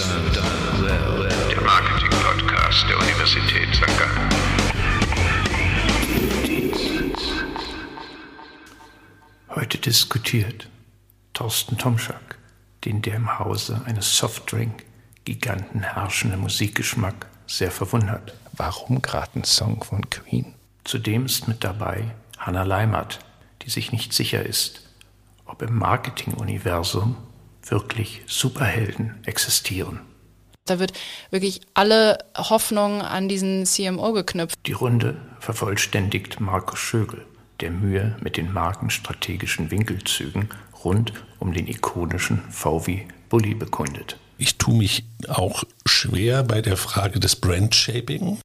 Der Marketing-Podcast der Universität St. Gallen. Heute diskutiert Thorsten Tomschak, den der im Hause eines Softdrink-Giganten herrschende Musikgeschmack sehr verwundert. Warum gerade ein Song von Queen? Zudem ist mit dabei Hannah Leimert, die sich nicht sicher ist, ob im Marketing-Universum wirklich Superhelden existieren. Da wird wirklich alle Hoffnung an diesen CMO geknüpft. Die Runde vervollständigt Markus Schögel, der Mühe mit den markenstrategischen Winkelzügen rund um den ikonischen VW Bulli bekundet. Ich tue mich auch schwer bei der Frage des Brand-Shaping.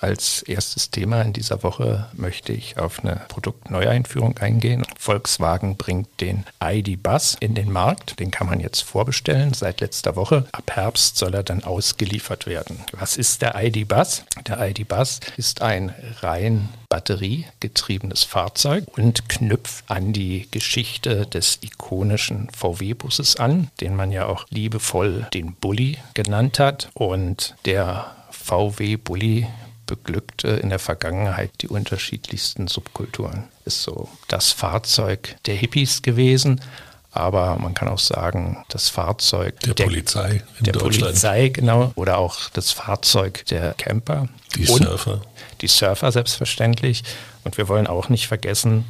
Als erstes Thema in dieser Woche möchte ich auf eine Produktneueinführung eingehen. Volkswagen bringt den ID Bus in den Markt. Den kann man jetzt vorbestellen seit letzter Woche. Ab Herbst soll er dann ausgeliefert werden. Was ist der ID Bus? Der ID Bus ist ein rein batteriegetriebenes Fahrzeug und knüpft an die Geschichte des ikonischen VW-Busses an, den man ja auch liebevoll den Bulli genannt hat. Und der VW Bulli beglückte in der Vergangenheit die unterschiedlichsten Subkulturen. Ist so das Fahrzeug der Hippies gewesen, aber man kann auch sagen, das Fahrzeug der, der Polizei in der Deutschland. Polizei, genau, oder auch das Fahrzeug der Camper. Die Surfer. Die Surfer selbstverständlich. Und wir wollen auch nicht vergessen,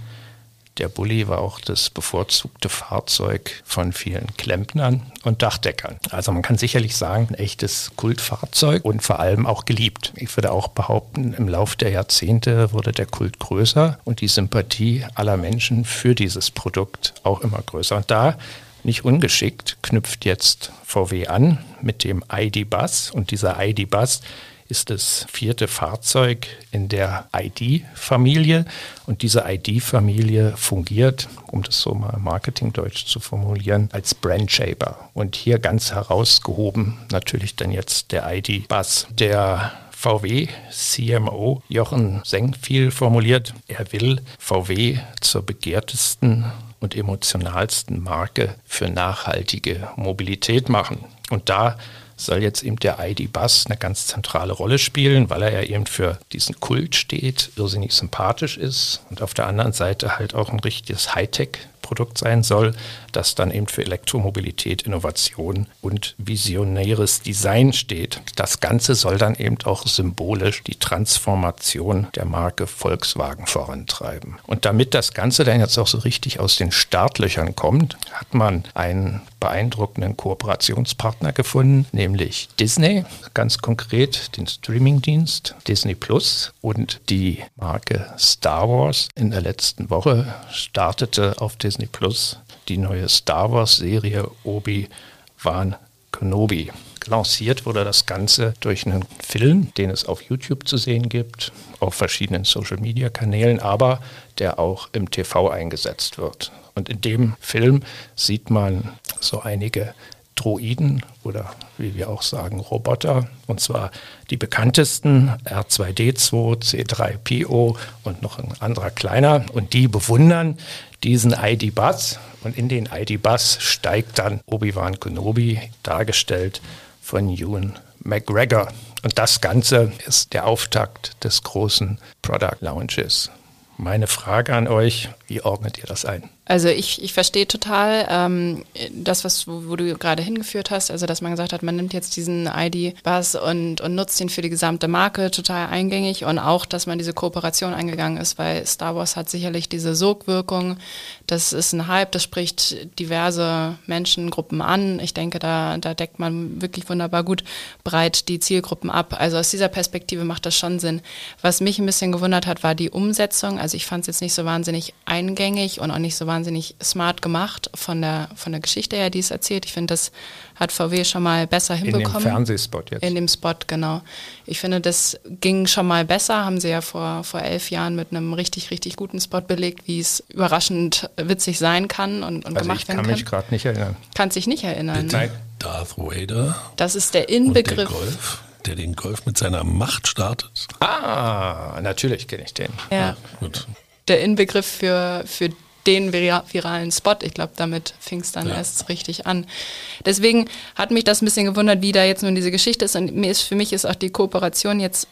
der Bulli war auch das bevorzugte Fahrzeug von vielen Klempnern und Dachdeckern. Also man kann sicherlich sagen, ein echtes Kultfahrzeug und vor allem auch geliebt. Ich würde auch behaupten, im Laufe der Jahrzehnte wurde der Kult größer und die Sympathie aller Menschen für dieses Produkt auch immer größer. Und da nicht ungeschickt knüpft jetzt VW an mit dem ID-Bus und dieser ID-Bus ist das vierte Fahrzeug in der ID-Familie. Und diese ID-Familie fungiert, um das so mal marketingdeutsch zu formulieren, als Brand Shaper. Und hier ganz herausgehoben natürlich dann jetzt der ID-Bus. Der VW CMO Jochen Senkviel formuliert, er will VW zur begehrtesten und emotionalsten Marke für nachhaltige Mobilität machen. Und da soll jetzt eben der ID-Bus eine ganz zentrale Rolle spielen, weil er ja eben für diesen Kult steht, irrsinnig sympathisch ist und auf der anderen Seite halt auch ein richtiges Hightech Produkt sein soll, das dann eben für Elektromobilität, Innovation und visionäres Design steht. Das Ganze soll dann eben auch symbolisch die Transformation der Marke Volkswagen vorantreiben. Und damit das Ganze dann jetzt auch so richtig aus den Startlöchern kommt, hat man einen beeindruckenden Kooperationspartner gefunden, nämlich Disney, ganz konkret den Streamingdienst Disney Plus und die Marke Star Wars. In der letzten Woche startete auf Disney Disney Plus die neue Star Wars-Serie Obi-Wan Kenobi. Lanciert wurde das Ganze durch einen Film, den es auf YouTube zu sehen gibt, auf verschiedenen Social-Media-Kanälen, aber der auch im TV eingesetzt wird. Und in dem Film sieht man so einige Droiden oder wie wir auch sagen Roboter. Und zwar die bekanntesten R2D2, C3PO und noch ein anderer kleiner. Und die bewundern diesen ID-Bus. Und in den ID-Bus steigt dann Obi-Wan Kenobi, dargestellt von Ewan McGregor. Und das Ganze ist der Auftakt des großen Product Launches. Meine Frage an euch, wie ordnet ihr das ein? Also ich, ich verstehe total ähm, das, was wo, wo du gerade hingeführt hast, also dass man gesagt hat, man nimmt jetzt diesen ID-Bus und, und nutzt ihn für die gesamte Marke, total eingängig und auch, dass man diese Kooperation eingegangen ist, weil Star Wars hat sicherlich diese Sogwirkung, das ist ein Hype, das spricht diverse Menschengruppen an. Ich denke, da, da deckt man wirklich wunderbar gut breit die Zielgruppen ab. Also aus dieser Perspektive macht das schon Sinn. Was mich ein bisschen gewundert hat, war die Umsetzung. Also ich fand es jetzt nicht so wahnsinnig eingängig und auch nicht so wahnsinnig smart gemacht von der, von der Geschichte her, die es erzählt. Ich finde, das hat VW schon mal besser hinbekommen. In dem Fernsehspot jetzt. In dem Spot, genau. Ich finde, das ging schon mal besser. Haben sie ja vor, vor elf Jahren mit einem richtig, richtig guten Spot belegt, wie es überraschend witzig sein kann und, und also gemacht werden kann. kann. Ich kann mich gerade nicht erinnern. Kann sich nicht erinnern. Bitte? Darth Vader. Das ist der Inbegriff. Und der Golf der den Golf mit seiner Macht startet. Ah, natürlich kenne ich den. Ja. Gut. Der Inbegriff für, für den viralen Spot. Ich glaube, damit fing es dann ja. erst richtig an. Deswegen hat mich das ein bisschen gewundert, wie da jetzt nun diese Geschichte ist. Und mir ist, für mich ist auch die Kooperation jetzt,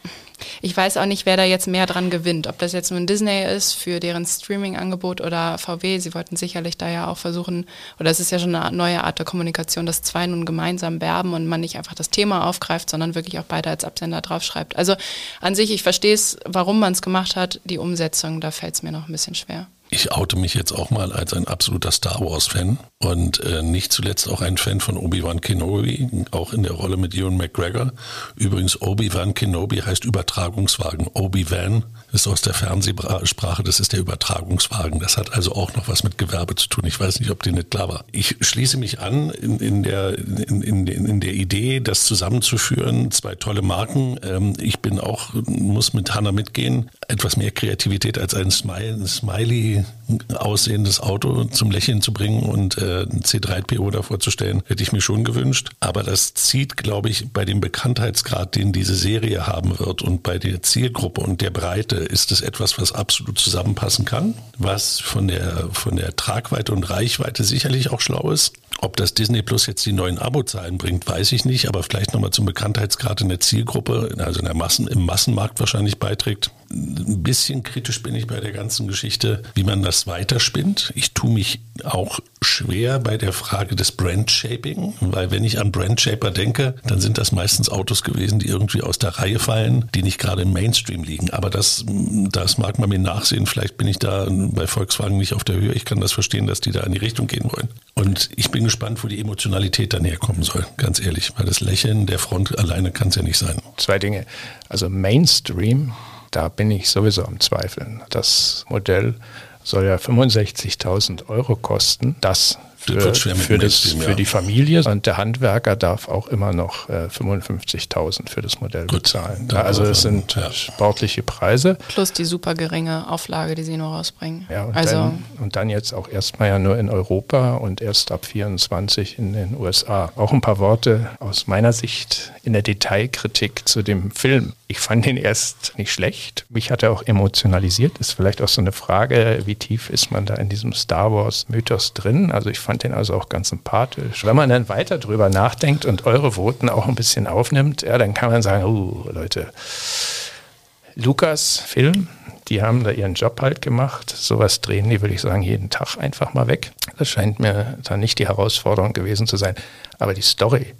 ich weiß auch nicht, wer da jetzt mehr dran gewinnt. Ob das jetzt nun Disney ist für deren Streaming-Angebot oder VW. Sie wollten sicherlich da ja auch versuchen, oder es ist ja schon eine neue Art der Kommunikation, dass zwei nun gemeinsam werben und man nicht einfach das Thema aufgreift, sondern wirklich auch beide als Absender draufschreibt. Also an sich, ich verstehe es, warum man es gemacht hat. Die Umsetzung, da fällt es mir noch ein bisschen schwer. Ich oute mich jetzt auch mal als ein absoluter Star Wars-Fan und äh, nicht zuletzt auch ein Fan von Obi-Wan Kenobi, auch in der Rolle mit Ewan McGregor. Übrigens, Obi-Wan Kenobi heißt Übertragungswagen. Obi-Wan ist aus der Fernsehsprache, das ist der Übertragungswagen. Das hat also auch noch was mit Gewerbe zu tun. Ich weiß nicht, ob dir nicht klar war. Ich schließe mich an in, in der, in, in, in, der Idee, das zusammenzuführen. Zwei tolle Marken. Ähm, ich bin auch, muss mit Hanna mitgehen. Etwas mehr Kreativität als ein Smiley, aussehendes Auto zum Lächeln zu bringen und äh, ein C3PO davor zu stellen, hätte ich mir schon gewünscht. Aber das zieht, glaube ich, bei dem Bekanntheitsgrad, den diese Serie haben wird und bei der Zielgruppe und der Breite ist es etwas, was absolut zusammenpassen kann, was von der, von der Tragweite und Reichweite sicherlich auch schlau ist. Ob das Disney Plus jetzt die neuen Abozahlen bringt, weiß ich nicht, aber vielleicht nochmal zum Bekanntheitsgrad in der Zielgruppe, also in der Massen, im Massenmarkt wahrscheinlich beiträgt. Ein bisschen kritisch bin ich bei der ganzen Geschichte, wie man das weiterspinnt. Ich tue mich auch schwer bei der Frage des Brand-Shaping, weil wenn ich an Brand-Shaper denke, dann sind das meistens Autos gewesen, die irgendwie aus der Reihe fallen, die nicht gerade im Mainstream liegen. Aber das, das mag man mir nachsehen. Vielleicht bin ich da bei Volkswagen nicht auf der Höhe. Ich kann das verstehen, dass die da in die Richtung gehen wollen. Und ich bin gespannt, wo die Emotionalität dann herkommen soll, ganz ehrlich, weil das Lächeln der Front alleine kann es ja nicht sein. Zwei Dinge. Also Mainstream, da bin ich sowieso am Zweifeln. Das Modell soll ja 65.000 Euro kosten. Das für, für, das, für die Familie. Und der Handwerker darf auch immer noch äh, 55.000 für das Modell Gut, bezahlen. Ja, also es sind ja. sportliche Preise. Plus die super geringe Auflage, die sie nur rausbringen. Ja, und, also dann, und dann jetzt auch erstmal ja nur in Europa und erst ab 24 in den USA. Auch ein paar Worte aus meiner Sicht in der Detailkritik zu dem Film. Ich fand ihn erst nicht schlecht. Mich hat er auch emotionalisiert. Ist vielleicht auch so eine Frage, wie tief ist man da in diesem Star Wars Mythos drin? Also ich fand den also auch ganz sympathisch. Wenn man dann weiter drüber nachdenkt und eure Voten auch ein bisschen aufnimmt, ja, dann kann man sagen, oh Leute, Lukas Film, die haben da ihren Job halt gemacht. Sowas drehen die, würde ich sagen, jeden Tag einfach mal weg. Das scheint mir dann nicht die Herausforderung gewesen zu sein. Aber die Story,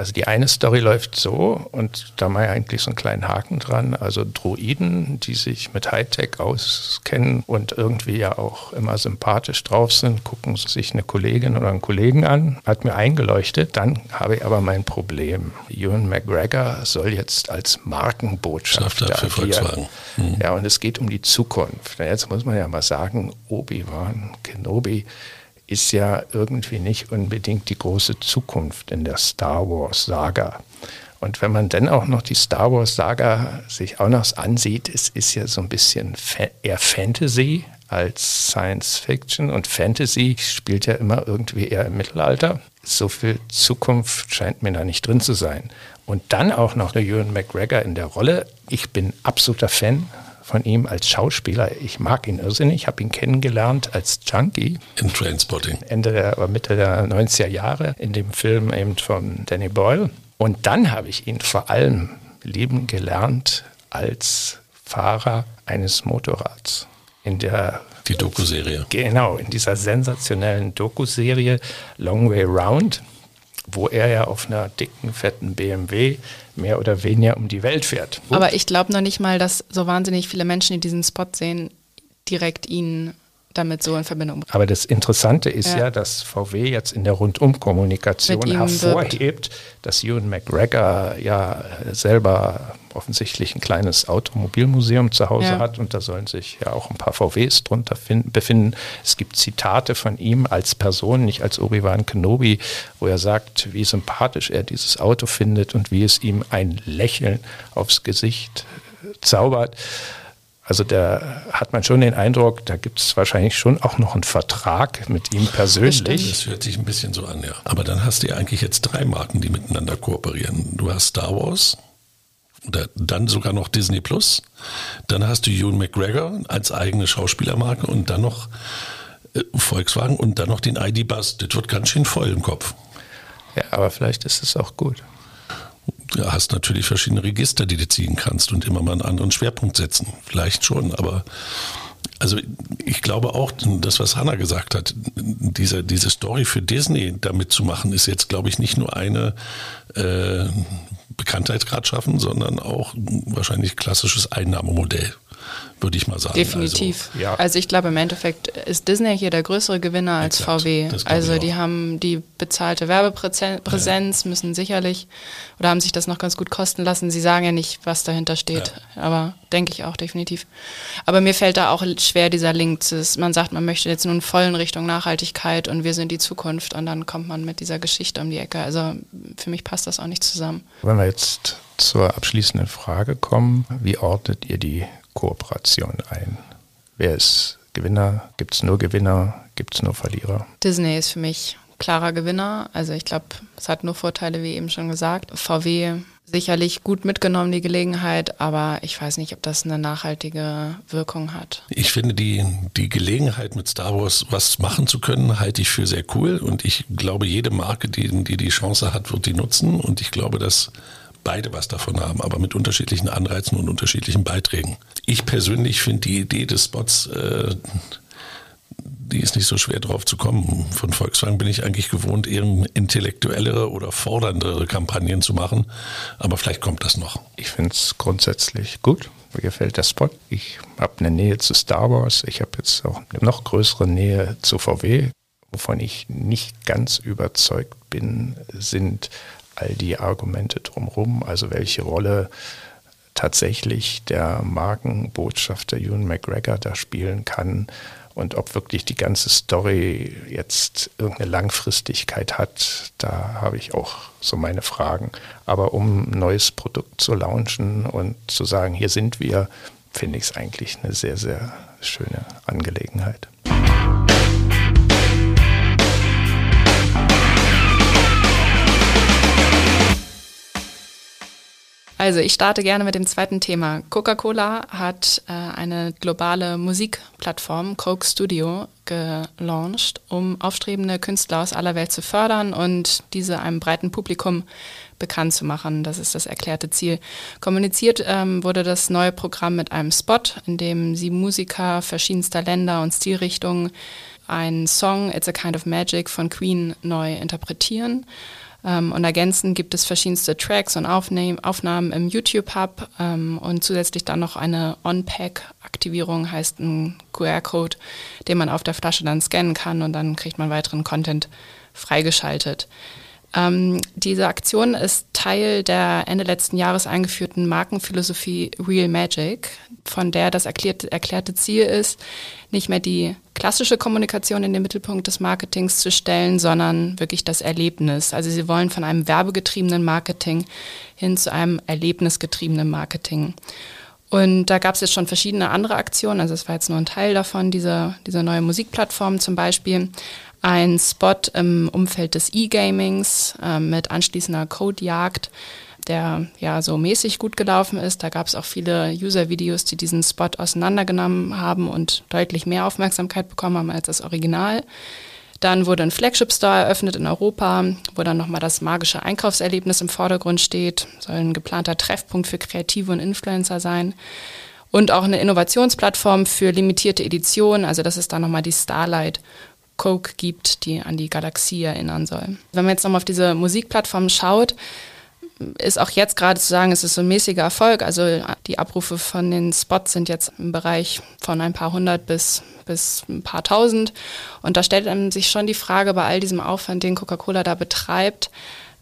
also die eine Story läuft so und da mal eigentlich so einen kleinen Haken dran. Also Droiden, die sich mit Hightech auskennen und irgendwie ja auch immer sympathisch drauf sind, gucken sich eine Kollegin oder einen Kollegen an, hat mir eingeleuchtet. Dann habe ich aber mein Problem. Ewan McGregor soll jetzt als Markenbotschafter für Volkswagen. Mhm. Ja, und es geht um die Zukunft. Jetzt muss man ja mal sagen, Obi-Wan Kenobi ist ja irgendwie nicht unbedingt die große Zukunft in der Star Wars-Saga. Und wenn man dann auch noch die Star Wars-Saga sich auch noch ansieht, es ist ja so ein bisschen eher Fantasy als Science Fiction. Und Fantasy spielt ja immer irgendwie eher im Mittelalter. So viel Zukunft scheint mir da nicht drin zu sein. Und dann auch noch der Ewan McGregor in der Rolle. Ich bin absoluter Fan von ihm als Schauspieler. Ich mag ihn irrsinnig. Ich habe ihn kennengelernt als Junkie. In Trainspotting. Ende der, oder Mitte der 90er Jahre in dem Film eben von Danny Boyle. Und dann habe ich ihn vor allem lieben gelernt als Fahrer eines Motorrads. In der die Doku-Serie. Genau, in dieser sensationellen Doku-Serie Long Way Round wo er ja auf einer dicken, fetten BMW mehr oder weniger um die Welt fährt. Aber ich glaube noch nicht mal, dass so wahnsinnig viele Menschen, die diesen Spot sehen, direkt ihn damit so in Verbindung bringen. Aber das Interessante ist ja, ja dass VW jetzt in der Rundumkommunikation hervorhebt, wirbt. dass Ewan McGregor ja selber offensichtlich ein kleines Automobilmuseum zu Hause ja. hat und da sollen sich ja auch ein paar VWs drunter befinden. Es gibt Zitate von ihm als Person, nicht als Obi-Wan Kenobi, wo er sagt, wie sympathisch er dieses Auto findet und wie es ihm ein Lächeln aufs Gesicht zaubert. Also da hat man schon den Eindruck, da gibt es wahrscheinlich schon auch noch einen Vertrag mit ihm persönlich. Das hört sich ein bisschen so an, ja. Aber dann hast du ja eigentlich jetzt drei Marken, die miteinander kooperieren. Du hast Star Wars, oder dann sogar noch Disney Plus. Dann hast du Ewan McGregor als eigene Schauspielermarke und dann noch äh, Volkswagen und dann noch den ID-Bus. Das wird ganz schön voll im Kopf. Ja, aber vielleicht ist es auch gut. Du hast natürlich verschiedene Register, die du ziehen kannst und immer mal einen anderen Schwerpunkt setzen. Vielleicht schon, aber also ich glaube auch, das, was Hanna gesagt hat, diese, diese Story für Disney damit zu machen, ist jetzt, glaube ich, nicht nur eine äh, Bekanntheitsgrad schaffen, sondern auch wahrscheinlich klassisches Einnahmemodell würde ich mal sagen. Definitiv. Also, ja. also ich glaube, im Endeffekt ist Disney hier der größere Gewinner als Exakt, VW. Also die haben die bezahlte Werbepräsenz, ja. müssen sicherlich oder haben sich das noch ganz gut kosten lassen. Sie sagen ja nicht, was dahinter steht, ja. aber denke ich auch definitiv. Aber mir fällt da auch schwer dieser Link. Man sagt, man möchte jetzt nun voll in Richtung Nachhaltigkeit und wir sind die Zukunft und dann kommt man mit dieser Geschichte um die Ecke. Also für mich passt das auch nicht zusammen. Wenn wir jetzt zur abschließenden Frage kommen, wie ordnet ihr die Kooperation ein? Wer ist Gewinner? Gibt es nur Gewinner? Gibt es nur Verlierer? Disney ist für mich klarer Gewinner. Also ich glaube, es hat nur Vorteile, wie eben schon gesagt. VW sicherlich gut mitgenommen, die Gelegenheit, aber ich weiß nicht, ob das eine nachhaltige Wirkung hat. Ich finde die, die Gelegenheit mit Star Wars was machen zu können, halte ich für sehr cool und ich glaube, jede Marke, die die, die Chance hat, wird die nutzen und ich glaube, dass beide was davon haben, aber mit unterschiedlichen Anreizen und unterschiedlichen Beiträgen. Ich persönlich finde die Idee des Spots, äh, die ist nicht so schwer drauf zu kommen. Von Volkswagen bin ich eigentlich gewohnt, eher intellektuellere oder forderndere Kampagnen zu machen, aber vielleicht kommt das noch. Ich finde es grundsätzlich gut. Mir gefällt der Spot. Ich habe eine Nähe zu Star Wars. Ich habe jetzt auch eine noch größere Nähe zu VW. Wovon ich nicht ganz überzeugt bin, sind all die Argumente drumherum, also welche Rolle tatsächlich der Markenbotschafter Ewan McGregor da spielen kann und ob wirklich die ganze Story jetzt irgendeine Langfristigkeit hat, da habe ich auch so meine Fragen. Aber um ein neues Produkt zu launchen und zu sagen, hier sind wir, finde ich es eigentlich eine sehr, sehr schöne Angelegenheit. Also ich starte gerne mit dem zweiten Thema. Coca-Cola hat äh, eine globale Musikplattform, Coke Studio, gelauncht, um aufstrebende Künstler aus aller Welt zu fördern und diese einem breiten Publikum bekannt zu machen. Das ist das erklärte Ziel. Kommuniziert ähm, wurde das neue Programm mit einem Spot, in dem sieben Musiker verschiedenster Länder und Stilrichtungen einen Song It's a Kind of Magic von Queen neu interpretieren. Ähm, und ergänzend gibt es verschiedenste Tracks und Aufnehm Aufnahmen im YouTube-Hub ähm, und zusätzlich dann noch eine On-Pack-Aktivierung, heißt ein QR-Code, den man auf der Flasche dann scannen kann und dann kriegt man weiteren Content freigeschaltet. Ähm, diese Aktion ist Teil der Ende letzten Jahres eingeführten Markenphilosophie Real Magic, von der das erklärte, erklärte Ziel ist, nicht mehr die klassische Kommunikation in den Mittelpunkt des Marketings zu stellen, sondern wirklich das Erlebnis. Also sie wollen von einem werbegetriebenen Marketing hin zu einem erlebnisgetriebenen Marketing. Und da gab es jetzt schon verschiedene andere Aktionen, also es war jetzt nur ein Teil davon, diese, diese neue Musikplattform zum Beispiel ein Spot im Umfeld des E-Gamings äh, mit anschließender Codejagd, der ja so mäßig gut gelaufen ist. Da gab es auch viele User-Videos, die diesen Spot auseinandergenommen haben und deutlich mehr Aufmerksamkeit bekommen haben als das Original. Dann wurde ein Flagship-Store eröffnet in Europa, wo dann nochmal das magische Einkaufserlebnis im Vordergrund steht. Soll ein geplanter Treffpunkt für Kreative und Influencer sein. Und auch eine Innovationsplattform für limitierte Editionen. Also das ist dann nochmal die Starlight Coke gibt, die an die Galaxie erinnern soll. Wenn man jetzt nochmal auf diese Musikplattform schaut, ist auch jetzt gerade zu sagen, es ist so ein mäßiger Erfolg. Also die Abrufe von den Spots sind jetzt im Bereich von ein paar hundert bis, bis ein paar tausend. Und da stellt man sich schon die Frage, bei all diesem Aufwand, den Coca-Cola da betreibt,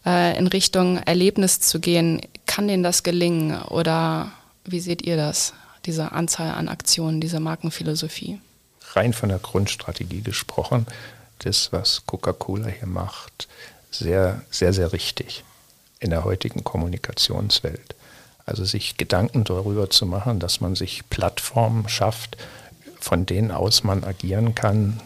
äh, in Richtung Erlebnis zu gehen, kann denen das gelingen? Oder wie seht ihr das, diese Anzahl an Aktionen, diese Markenphilosophie? Rein von der Grundstrategie gesprochen, das, was Coca-Cola hier macht, sehr, sehr, sehr richtig in der heutigen Kommunikationswelt. Also sich Gedanken darüber zu machen, dass man sich Plattformen schafft, von denen aus man agieren kann,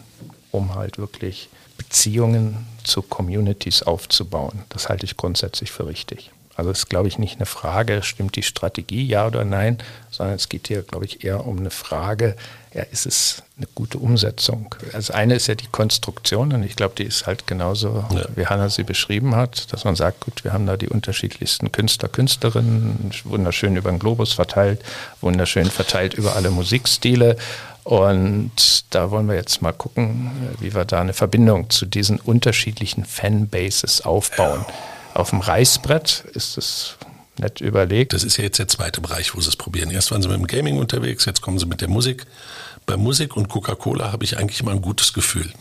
um halt wirklich Beziehungen zu Communities aufzubauen. Das halte ich grundsätzlich für richtig. Also es ist, glaube ich, nicht eine Frage, stimmt die Strategie, ja oder nein, sondern es geht hier, glaube ich, eher um eine Frage, ja, ist es eine gute Umsetzung? Also eine ist ja die Konstruktion und ich glaube, die ist halt genauso, ja. wie Hanna sie beschrieben hat, dass man sagt, gut, wir haben da die unterschiedlichsten Künstler, Künstlerinnen, wunderschön über den Globus verteilt, wunderschön verteilt über alle Musikstile und da wollen wir jetzt mal gucken, wie wir da eine Verbindung zu diesen unterschiedlichen Fanbases aufbauen. Ja. Auf dem Reißbrett ist es nett überlegt. Das ist ja jetzt der zweite Bereich, wo sie es probieren. Erst waren sie mit dem Gaming unterwegs, jetzt kommen sie mit der Musik. Bei Musik und Coca-Cola habe ich eigentlich immer ein gutes Gefühl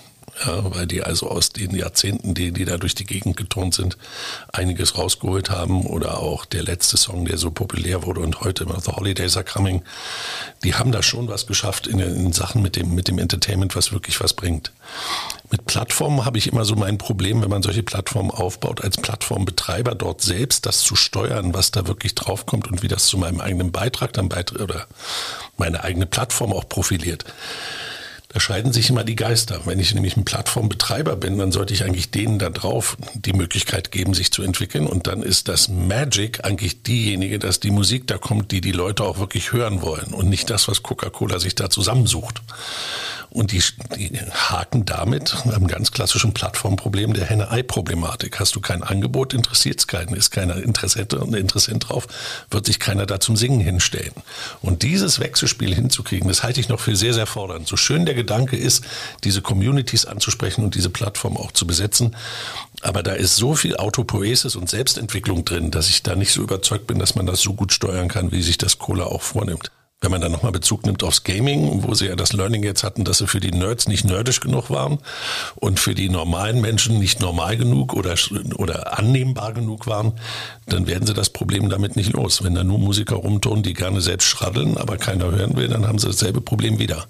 ja, weil die also aus den Jahrzehnten, die, die da durch die Gegend geturnt sind, einiges rausgeholt haben oder auch der letzte Song, der so populär wurde und heute immer The Holidays are Coming, die haben da schon was geschafft in, in Sachen mit dem, mit dem Entertainment, was wirklich was bringt. Mit Plattformen habe ich immer so mein Problem, wenn man solche Plattformen aufbaut, als Plattformbetreiber dort selbst das zu steuern, was da wirklich draufkommt und wie das zu meinem eigenen Beitrag dann beiträgt oder meine eigene Plattform auch profiliert. Da scheiden sich immer die Geister. Wenn ich nämlich ein Plattformbetreiber bin, dann sollte ich eigentlich denen da drauf die Möglichkeit geben, sich zu entwickeln. Und dann ist das Magic eigentlich diejenige, dass die Musik da kommt, die die Leute auch wirklich hören wollen und nicht das, was Coca-Cola sich da zusammensucht. Und die, die haken damit am ganz klassischen Plattformproblem der Henne-Ei-Problematik. Hast du kein Angebot, interessiert es keinen. Ist keiner Interessent und Interessent drauf, wird sich keiner da zum Singen hinstellen. Und dieses Wechselspiel hinzukriegen, das halte ich noch für sehr, sehr fordernd. So schön der Gedanke ist, diese Communities anzusprechen und diese Plattform auch zu besetzen. Aber da ist so viel Autopoesis und Selbstentwicklung drin, dass ich da nicht so überzeugt bin, dass man das so gut steuern kann, wie sich das Cola auch vornimmt wenn man dann nochmal Bezug nimmt aufs Gaming, wo sie ja das Learning jetzt hatten, dass sie für die Nerds nicht nerdisch genug waren und für die normalen Menschen nicht normal genug oder, oder annehmbar genug waren, dann werden sie das Problem damit nicht los. Wenn da nur Musiker rumtun, die gerne selbst schraddeln, aber keiner hören will, dann haben sie dasselbe Problem wieder.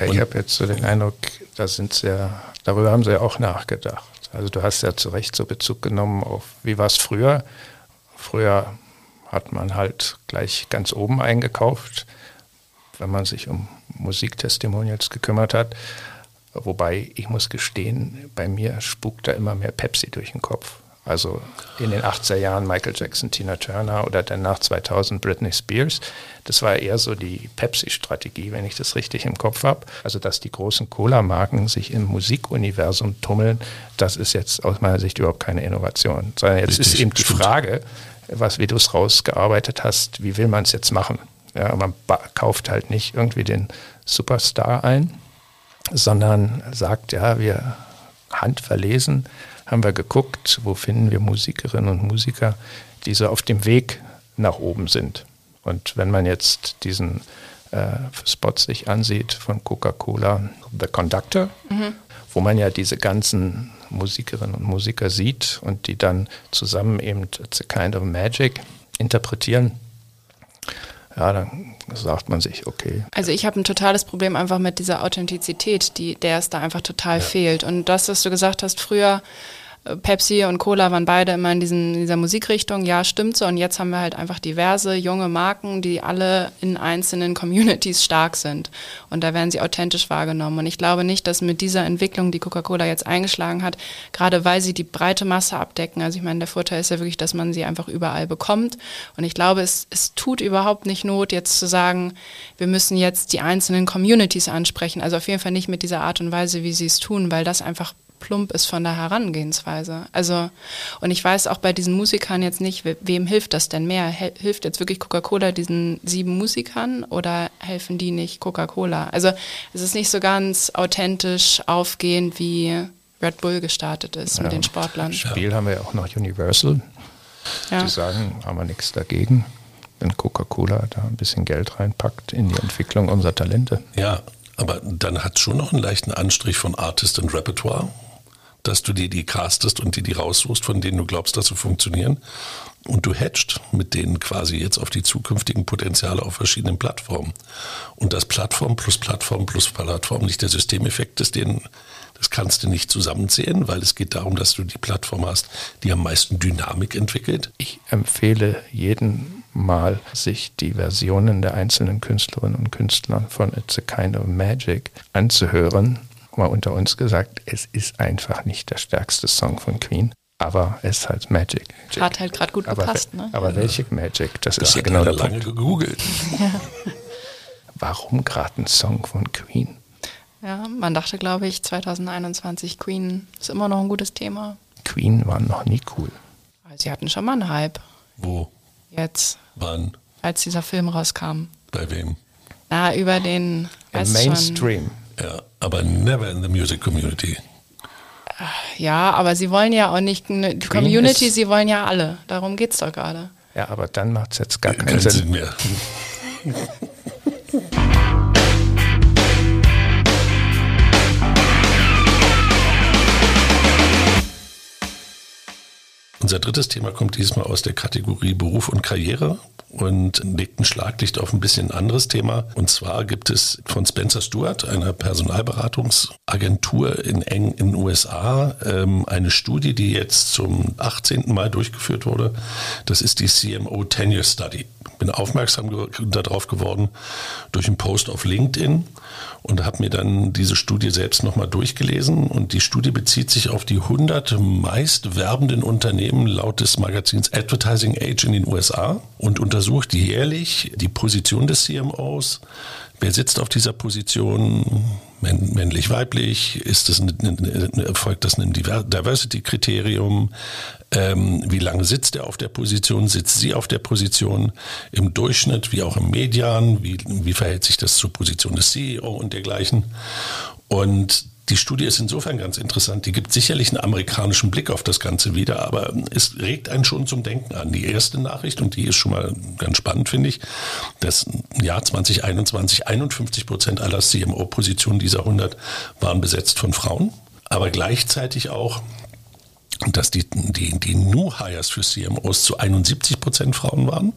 Ja, ich habe jetzt so den Eindruck, da sind sie ja, darüber haben sie ja auch nachgedacht. Also du hast ja zu Recht so Bezug genommen auf, wie war es früher? Früher hat man halt gleich ganz oben eingekauft, wenn man sich um Musiktestimonials gekümmert hat. Wobei ich muss gestehen, bei mir spukt da immer mehr Pepsi durch den Kopf. Also in den 80er Jahren Michael Jackson, Tina Turner oder dann nach 2000 Britney Spears. Das war eher so die Pepsi-Strategie, wenn ich das richtig im Kopf habe. Also dass die großen Cola-Marken sich im Musikuniversum tummeln, das ist jetzt aus meiner Sicht überhaupt keine Innovation. Sondern jetzt richtig, ist eben die Frage, was, wie du es rausgearbeitet hast, wie will man es jetzt machen? Ja, man kauft halt nicht irgendwie den Superstar ein, sondern sagt, ja, wir handverlesen, haben wir geguckt, wo finden wir Musikerinnen und Musiker, die so auf dem Weg nach oben sind. Und wenn man jetzt diesen äh, Spot sich ansieht von Coca-Cola, The Conductor, mhm. wo man ja diese ganzen Musikerinnen und Musiker sieht und die dann zusammen eben It's a Kind of Magic interpretieren, ja, dann sagt man sich, okay. Also ich habe ein totales Problem einfach mit dieser Authentizität, die, der es da einfach total ja. fehlt. Und das, was du gesagt hast, früher Pepsi und Cola waren beide immer in, diesen, in dieser Musikrichtung. Ja, stimmt so. Und jetzt haben wir halt einfach diverse junge Marken, die alle in einzelnen Communities stark sind. Und da werden sie authentisch wahrgenommen. Und ich glaube nicht, dass mit dieser Entwicklung, die Coca-Cola jetzt eingeschlagen hat, gerade weil sie die breite Masse abdecken, also ich meine, der Vorteil ist ja wirklich, dass man sie einfach überall bekommt. Und ich glaube, es, es tut überhaupt nicht Not, jetzt zu sagen, wir müssen jetzt die einzelnen Communities ansprechen. Also auf jeden Fall nicht mit dieser Art und Weise, wie sie es tun, weil das einfach plump ist von der Herangehensweise. Also, und ich weiß auch bei diesen Musikern jetzt nicht, wem hilft das denn mehr? Hilft jetzt wirklich Coca-Cola diesen sieben Musikern oder helfen die nicht Coca-Cola? Also, es ist nicht so ganz authentisch aufgehend, wie Red Bull gestartet ist ja. mit den Sportlern. Im Spiel haben wir ja auch noch Universal. Ja. Die sagen, haben wir nichts dagegen, wenn Coca-Cola da ein bisschen Geld reinpackt in die Entwicklung unserer Talente. Ja, aber dann hat es schon noch einen leichten Anstrich von Artist und Repertoire dass du dir die castest und dir die raussuchst, von denen du glaubst, dass sie funktionieren. Und du hatcht mit denen quasi jetzt auf die zukünftigen Potenziale auf verschiedenen Plattformen. Und das Plattform plus Plattform plus Plattform nicht der Systemeffekt ist, den, das kannst du nicht zusammenzählen, weil es geht darum, dass du die Plattform hast, die am meisten Dynamik entwickelt. Ich empfehle jeden mal, sich die Versionen der einzelnen Künstlerinnen und Künstler von It's a Kind of Magic anzuhören mal unter uns gesagt, es ist einfach nicht der stärkste Song von Queen. Aber es ist halt Magic. Hat halt gerade gut aber, gepasst, ne? Aber welche Magic? Das Da ist hier hat genau der lange Punkt. gegoogelt. Warum gerade ein Song von Queen? Ja, man dachte, glaube ich, 2021 Queen ist immer noch ein gutes Thema. Queen waren noch nie cool. Sie hatten schon mal einen Hype. Wo? Jetzt, Wann? als dieser Film rauskam. Bei wem? Na, über den Im weißt schon- Mainstream. Ja, aber never in the music community. Ja, aber sie wollen ja auch nicht, ne, die Queen Community, sie wollen ja alle. Darum geht's doch gerade. Ja, aber dann macht es jetzt gar keinen Kein Sinn. Sinn mehr. Unser drittes Thema kommt diesmal aus der Kategorie Beruf und Karriere und legt ein Schlaglicht auf ein bisschen anderes Thema. Und zwar gibt es von Spencer Stewart, einer Personalberatungsagentur in eng in den USA, ähm, eine Studie, die jetzt zum 18. Mal durchgeführt wurde. Das ist die CMO Tenure Study. Bin aufmerksam darauf geworden durch einen Post auf LinkedIn und habe mir dann diese Studie selbst nochmal durchgelesen. Und die Studie bezieht sich auf die 100 meist werbenden Unternehmen laut des Magazins Advertising Age in den USA und untersucht jährlich die Position des CMOs. Wer sitzt auf dieser Position? Männ- Männlich, weiblich? Ist das ein, ein, erfolgt das ein Diver- Diversity-Kriterium? Ähm, wie lange sitzt er auf der Position? Sitzt sie auf der Position? Im Durchschnitt, wie auch im Median? Wie, wie verhält sich das zur Position des CEO und dergleichen? Und die Studie ist insofern ganz interessant. Die gibt sicherlich einen amerikanischen Blick auf das Ganze wieder, aber es regt einen schon zum Denken an. Die erste Nachricht, und die ist schon mal ganz spannend, finde ich, dass im Jahr 2021 51 Prozent aller CMO-Positionen dieser 100 waren besetzt von Frauen, aber gleichzeitig auch dass die, die, die New Hires für CMOs zu 71 Prozent Frauen waren.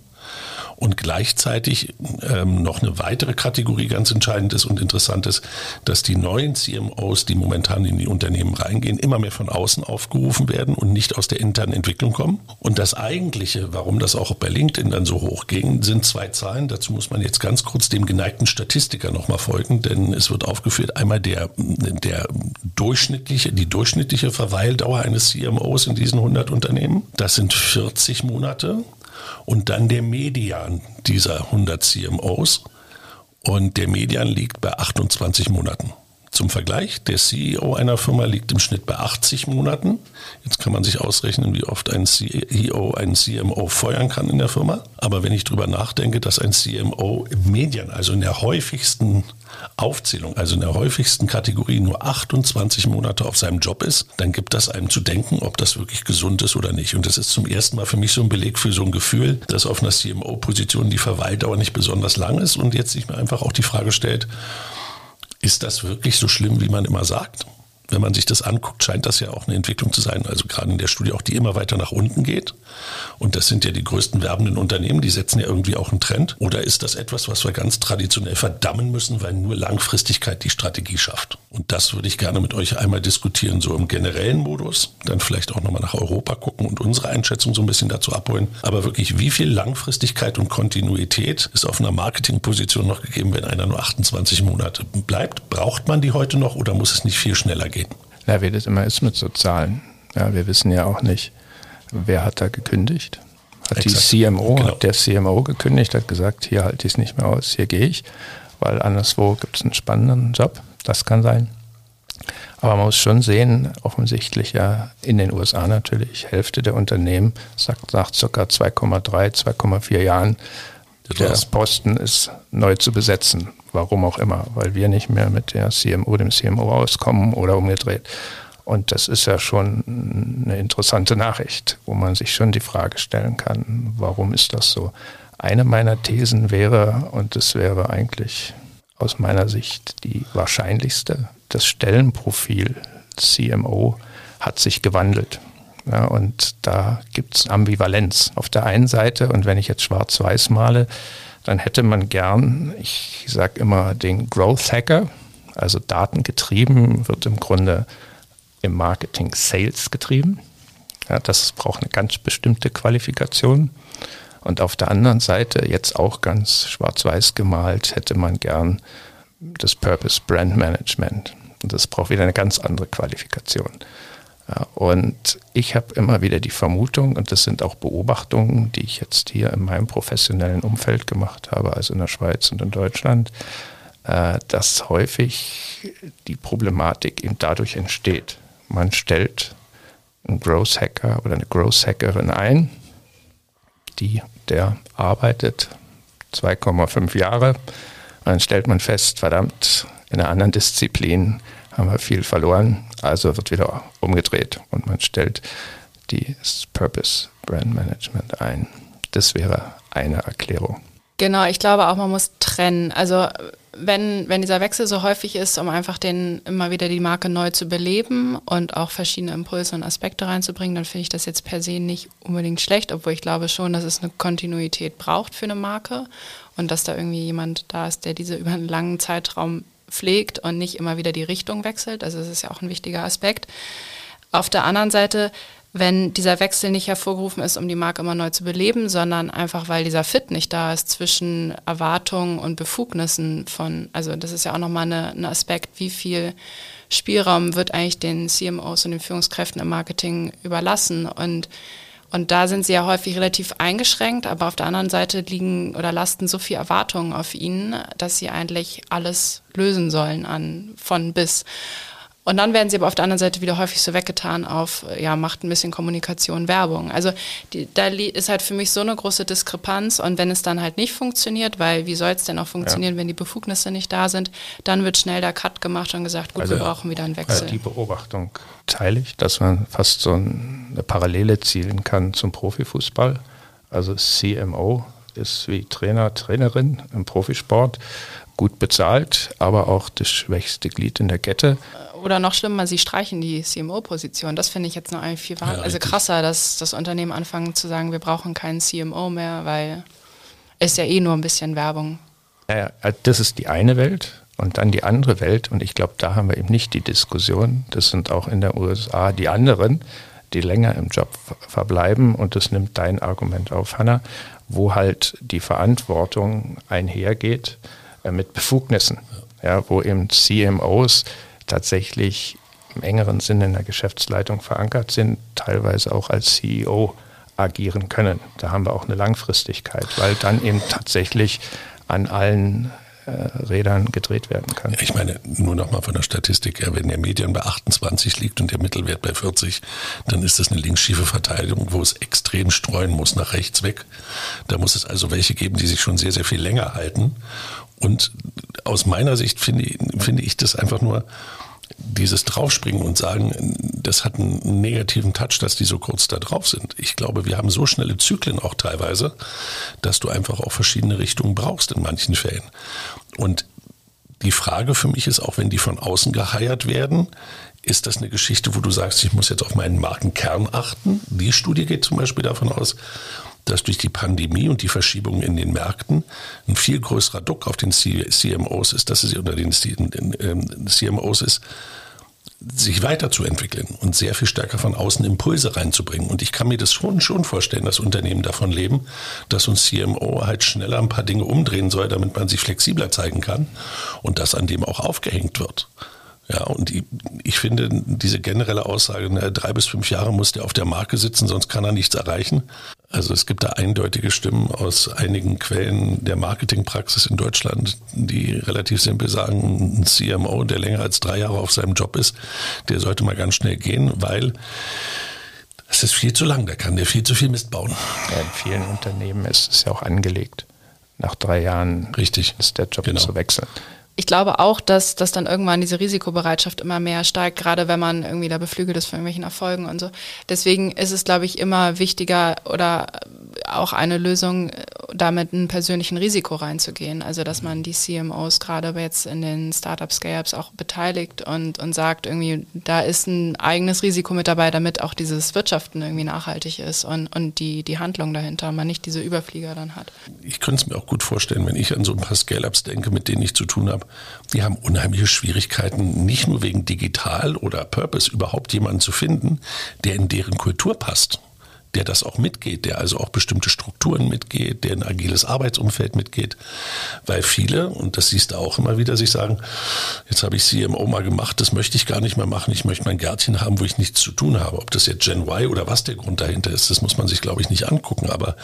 Und gleichzeitig ähm, noch eine weitere Kategorie ganz entscheidend ist und interessant ist, dass die neuen CMOs, die momentan in die Unternehmen reingehen, immer mehr von außen aufgerufen werden und nicht aus der internen Entwicklung kommen. Und das eigentliche, warum das auch bei LinkedIn dann so hoch ging, sind zwei Zahlen. Dazu muss man jetzt ganz kurz dem geneigten Statistiker nochmal folgen, denn es wird aufgeführt einmal der, der durchschnittliche, die durchschnittliche Verweildauer eines CMOs in diesen 100 Unternehmen. Das sind 40 Monate und dann der Median dieser 100 CMOs. Und der Median liegt bei 28 Monaten. Zum Vergleich, der CEO einer Firma liegt im Schnitt bei 80 Monaten. Jetzt kann man sich ausrechnen, wie oft ein CEO einen CMO feuern kann in der Firma. Aber wenn ich drüber nachdenke, dass ein CMO im Median, also in der häufigsten Aufzählung, also in der häufigsten Kategorie nur 28 Monate auf seinem Job ist, dann gibt das einem zu denken, ob das wirklich gesund ist oder nicht. Und das ist zum ersten Mal für mich so ein Beleg für so ein Gefühl, dass auf einer CMO-Position die Verweildauer nicht besonders lang ist und jetzt sich mir einfach auch die Frage stellt, ist das wirklich so schlimm, wie man immer sagt? Wenn man sich das anguckt, scheint das ja auch eine Entwicklung zu sein, also gerade in der Studie auch, die immer weiter nach unten geht. Und das sind ja die größten werbenden Unternehmen, die setzen ja irgendwie auch einen Trend. Oder ist das etwas, was wir ganz traditionell verdammen müssen, weil nur Langfristigkeit die Strategie schafft? Und das würde ich gerne mit euch einmal diskutieren, so im generellen Modus, dann vielleicht auch nochmal nach Europa gucken und unsere Einschätzung so ein bisschen dazu abholen. Aber wirklich, wie viel Langfristigkeit und Kontinuität ist auf einer Marketingposition noch gegeben, wenn einer nur 28 Monate bleibt? Braucht man die heute noch oder muss es nicht viel schneller gehen? Ja, wie das immer ist mit so Zahlen. Ja, wir wissen ja auch nicht, wer hat da gekündigt. Hat Exakt. die CMO, Genau. hat der CMO gekündigt, hat gesagt, hier halte ich es nicht mehr aus, hier gehe ich, weil anderswo gibt es einen spannenden Job. Das kann sein. Aber man muss schon sehen, offensichtlich ja in den USA natürlich, Hälfte der Unternehmen sagt nach ca. 2,3, 2,4 Jahren, der. Posten ist neu zu besetzen. Warum auch immer, weil wir nicht mehr mit der CMO, dem CMO auskommen oder umgedreht. Und das ist ja schon eine interessante Nachricht, wo man sich schon die Frage stellen kann, warum ist das so? Eine meiner Thesen wäre, und das wäre eigentlich aus meiner Sicht die wahrscheinlichste, das Stellenprofil CMO hat sich gewandelt. Ja, und da gibt es Ambivalenz. Auf der einen Seite, und wenn ich jetzt schwarz-weiß male, dann hätte man gern, ich sage immer, den Growth Hacker, also datengetrieben, wird im Grunde im Marketing Sales getrieben. Ja, das braucht eine ganz bestimmte Qualifikation. Und auf der anderen Seite, jetzt auch ganz schwarz-weiß gemalt, hätte man gern das Purpose Brand Management. Und das braucht wieder eine ganz andere Qualifikation. Ja, und ich habe immer wieder die Vermutung, und das sind auch Beobachtungen, die ich jetzt hier in meinem professionellen Umfeld gemacht habe, also in der Schweiz und in Deutschland, äh, dass häufig die Problematik eben dadurch entsteht. Man stellt einen Growth Hacker oder eine Growth Hackerin ein, die, der arbeitet 2,5 Jahre. Und dann stellt man fest, verdammt, in einer anderen Disziplin haben wir viel verloren, also wird wieder umgedreht und man stellt das Purpose Brand Management ein. Das wäre eine Erklärung. Genau, ich glaube auch, man muss trennen. Also wenn, wenn dieser Wechsel so häufig ist, um einfach den immer wieder die Marke neu zu beleben und auch verschiedene Impulse und Aspekte reinzubringen, dann finde ich das jetzt per se nicht unbedingt schlecht, obwohl ich glaube schon, dass es eine Kontinuität braucht für eine Marke und dass da irgendwie jemand da ist, der diese über einen langen Zeitraum pflegt und nicht immer wieder die Richtung wechselt. Also das ist ja auch ein wichtiger Aspekt. Auf der anderen Seite wenn dieser Wechsel nicht hervorgerufen ist, um die Marke immer neu zu beleben, sondern einfach, weil dieser Fit nicht da ist zwischen Erwartungen und Befugnissen von, also das ist ja auch nochmal ein Aspekt, wie viel Spielraum wird eigentlich den CMOs und den Führungskräften im Marketing überlassen und und da sind sie ja häufig relativ eingeschränkt, aber auf der anderen Seite liegen oder lasten so viel Erwartungen auf ihnen, dass sie eigentlich alles lösen sollen an von bis. Und dann werden sie aber auf der anderen Seite wieder häufig so weggetan auf, ja, macht ein bisschen Kommunikation, Werbung. Also die, da ist halt für mich so eine große Diskrepanz und wenn es dann halt nicht funktioniert, weil wie soll es denn auch funktionieren, ja. wenn die Befugnisse nicht da sind, dann wird schnell der Cut gemacht und gesagt, gut, also, wir brauchen wieder einen Wechsel. Die Beobachtung teile ich, dass man fast so eine Parallele zielen kann zum Profifußball. Also CMO ist wie Trainer, Trainerin im Profisport gut bezahlt, aber auch das schwächste Glied in der Kette oder noch schlimmer, sie streichen die CMO-Position. Das finde ich jetzt noch viel ja, also krasser, dass das Unternehmen anfangen zu sagen, wir brauchen keinen CMO mehr, weil es ja eh nur ein bisschen Werbung. Ja, das ist die eine Welt und dann die andere Welt. Und ich glaube, da haben wir eben nicht die Diskussion. Das sind auch in der USA die anderen, die länger im Job verbleiben. Und das nimmt dein Argument auf, Hanna, wo halt die Verantwortung einhergeht äh, mit Befugnissen. Ja, wo eben CMOs tatsächlich im engeren Sinne in der Geschäftsleitung verankert sind, teilweise auch als CEO agieren können. Da haben wir auch eine Langfristigkeit, weil dann eben tatsächlich an allen äh, Rädern gedreht werden kann. Ich meine, nur noch mal von der Statistik her, wenn der Median bei 28 liegt und der Mittelwert bei 40, dann ist das eine linksschiefe Verteidigung, wo es extrem streuen muss nach rechts weg. Da muss es also welche geben, die sich schon sehr, sehr viel länger halten. Und aus meiner Sicht finde, finde ich das einfach nur dieses Draufspringen und sagen, das hat einen negativen Touch, dass die so kurz da drauf sind. Ich glaube, wir haben so schnelle Zyklen auch teilweise, dass du einfach auch verschiedene Richtungen brauchst in manchen Fällen. Und die Frage für mich ist auch, wenn die von außen geheiert werden, ist das eine Geschichte, wo du sagst, ich muss jetzt auf meinen Markenkern achten? Die Studie geht zum Beispiel davon aus, dass durch die Pandemie und die Verschiebungen in den Märkten ein viel größerer Druck auf den CMOs ist, dass es unter den CMOs ist, sich weiterzuentwickeln und sehr viel stärker von außen Impulse reinzubringen. Und ich kann mir das schon, schon vorstellen, dass Unternehmen davon leben, dass uns CMO halt schneller ein paar Dinge umdrehen soll, damit man sich flexibler zeigen kann und das an dem auch aufgehängt wird. Ja, und die, ich finde diese generelle Aussage, na, drei bis fünf Jahre muss der auf der Marke sitzen, sonst kann er nichts erreichen. Also es gibt da eindeutige Stimmen aus einigen Quellen der Marketingpraxis in Deutschland, die relativ simpel sagen, ein CMO, der länger als drei Jahre auf seinem Job ist, der sollte mal ganz schnell gehen, weil es ist viel zu lang, da kann der viel zu viel Mist bauen. Ja, in vielen Unternehmen ist es ja auch angelegt. Nach drei Jahren Richtig. ist der Job genau. zu wechseln ich glaube auch, dass, dass dann irgendwann diese Risikobereitschaft immer mehr steigt, gerade wenn man irgendwie da beflügelt ist von irgendwelchen Erfolgen und so. Deswegen ist es, glaube ich, immer wichtiger oder auch eine Lösung, damit ein persönlichen Risiko reinzugehen. Also, dass man die CMOs gerade jetzt in den Startup Scale-Ups auch beteiligt und, und sagt, irgendwie, da ist ein eigenes Risiko mit dabei, damit auch dieses Wirtschaften irgendwie nachhaltig ist und, und die, die Handlung dahinter, man nicht diese Überflieger dann hat. Ich könnte es mir auch gut vorstellen, wenn ich an so ein paar Scale-Ups denke, mit denen ich zu tun habe, die haben unheimliche Schwierigkeiten, nicht nur wegen digital oder Purpose überhaupt jemanden zu finden, der in deren Kultur passt der das auch mitgeht, der also auch bestimmte Strukturen mitgeht, der ein agiles Arbeitsumfeld mitgeht. Weil viele, und das siehst du auch immer wieder, sich sagen, jetzt habe ich CMO mal gemacht, das möchte ich gar nicht mehr machen, ich möchte mein Gärtchen haben, wo ich nichts zu tun habe. Ob das jetzt Gen Y oder was der Grund dahinter ist, das muss man sich, glaube ich, nicht angucken. Aber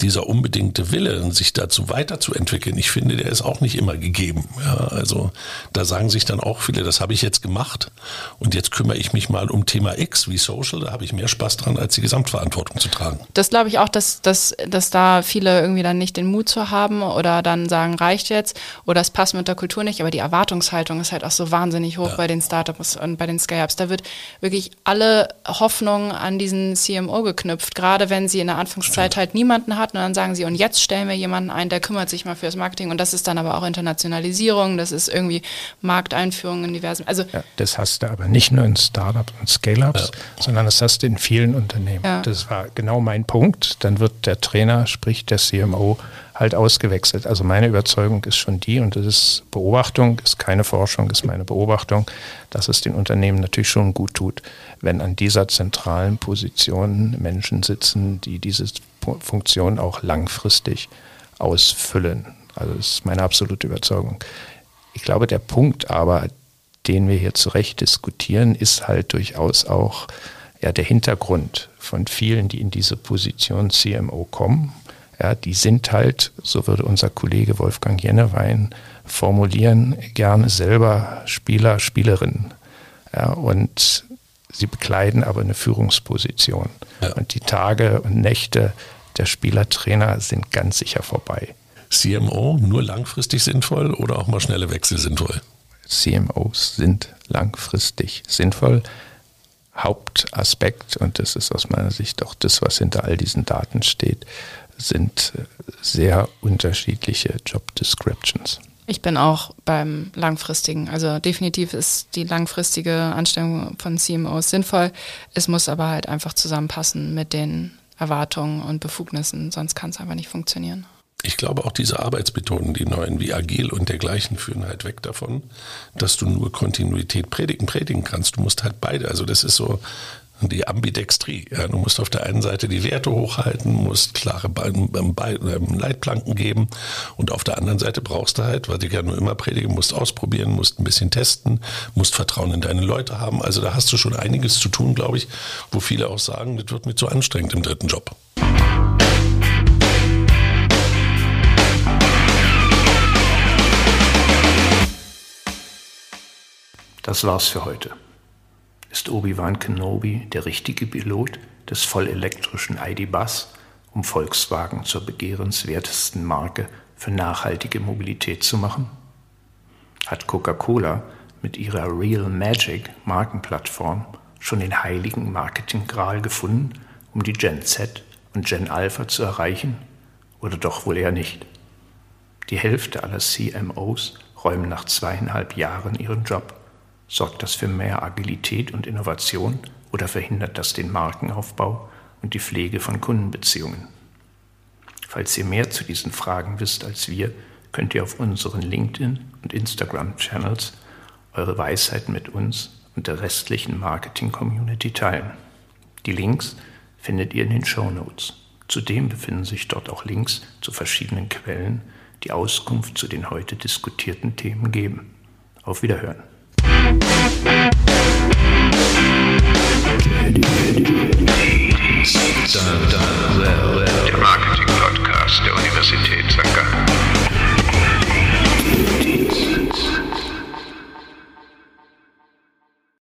dieser unbedingte Wille, sich dazu weiterzuentwickeln, ich finde, der ist auch nicht immer gegeben. Ja, also da sagen sich dann auch viele, das habe ich jetzt gemacht und jetzt kümmere ich mich mal um Thema X wie Social, da habe ich mehr Spaß dran, als die Gesamtverantwortung zu tragen. Das glaube ich auch, dass, dass, dass da viele irgendwie dann nicht den Mut zu haben oder dann sagen, reicht jetzt oder es passt mit der Kultur nicht, aber die Erwartungshaltung ist halt auch so wahnsinnig hoch ja. bei den Startups und bei den Scale-Ups. Da wird wirklich alle Hoffnung an diesen CMO geknüpft, gerade wenn sie in der Anfangszeit halt niemanden hatten und dann sagen sie, und jetzt stellen wir jemanden ein, der kümmert sich mal fürs Marketing und das ist dann aber auch Internationalisierung, das ist irgendwie Markteinführung in diversen, also. Ja, das hast du aber nicht nur in Startups und Scale-Ups, ja. sondern das hast du in vielen Unternehmen. Das war genau mein Punkt. Dann wird der Trainer, sprich der CMO, halt ausgewechselt. Also meine Überzeugung ist schon die, und das ist Beobachtung, ist keine Forschung, ist meine Beobachtung, dass es den Unternehmen natürlich schon gut tut, wenn an dieser zentralen Position Menschen sitzen, die diese Funktion auch langfristig ausfüllen. Also das ist meine absolute Überzeugung. Ich glaube, der Punkt aber, den wir hier zu Recht diskutieren, ist halt durchaus auch ja, der Hintergrund von vielen, die in diese Position CMO kommen ja, die sind halt, so würde unser Kollege Wolfgang Jennewein formulieren, gerne selber Spieler, Spielerinnen. Ja, und sie bekleiden aber eine Führungsposition. Ja. Und die Tage und Nächte der Spielertrainer sind ganz sicher vorbei. CMO nur langfristig sinnvoll oder auch mal schnelle Wechsel sinnvoll? CMOs sind langfristig sinnvoll. Hauptaspekt, und das ist aus meiner Sicht auch das, was hinter all diesen Daten steht, sind sehr unterschiedliche Job Descriptions. Ich bin auch beim langfristigen. Also definitiv ist die langfristige Anstellung von CMOs sinnvoll. Es muss aber halt einfach zusammenpassen mit den Erwartungen und Befugnissen, sonst kann es einfach nicht funktionieren. Ich glaube auch diese Arbeitsmethoden, die neuen wie agil und dergleichen, führen halt weg davon, dass du nur Kontinuität predigen, predigen kannst. Du musst halt beide. Also das ist so die Ambidextrie. Ja, du musst auf der einen Seite die Werte hochhalten, musst klare ähm, Leitplanken geben und auf der anderen Seite brauchst du halt, was ich ja nur immer predige, musst ausprobieren, musst ein bisschen testen, musst Vertrauen in deine Leute haben. Also da hast du schon einiges zu tun, glaube ich, wo viele auch sagen, das wird mir zu anstrengend im dritten Job. Das war's für heute. Ist Obi-Wan Kenobi der richtige Pilot des vollelektrischen ID-Bus, um Volkswagen zur begehrenswertesten Marke für nachhaltige Mobilität zu machen? Hat Coca-Cola mit ihrer Real Magic Markenplattform schon den heiligen Marketinggral gefunden, um die Gen Z und Gen Alpha zu erreichen? Oder doch wohl eher nicht? Die Hälfte aller CMOs räumen nach zweieinhalb Jahren ihren Job. Sorgt das für mehr Agilität und Innovation oder verhindert das den Markenaufbau und die Pflege von Kundenbeziehungen? Falls ihr mehr zu diesen Fragen wisst als wir, könnt ihr auf unseren LinkedIn- und Instagram-Channels eure Weisheiten mit uns und der restlichen Marketing-Community teilen. Die Links findet ihr in den Show Notes. Zudem befinden sich dort auch Links zu verschiedenen Quellen, die Auskunft zu den heute diskutierten Themen geben. Auf Wiederhören. Der Marketing-Podcast der Universität St.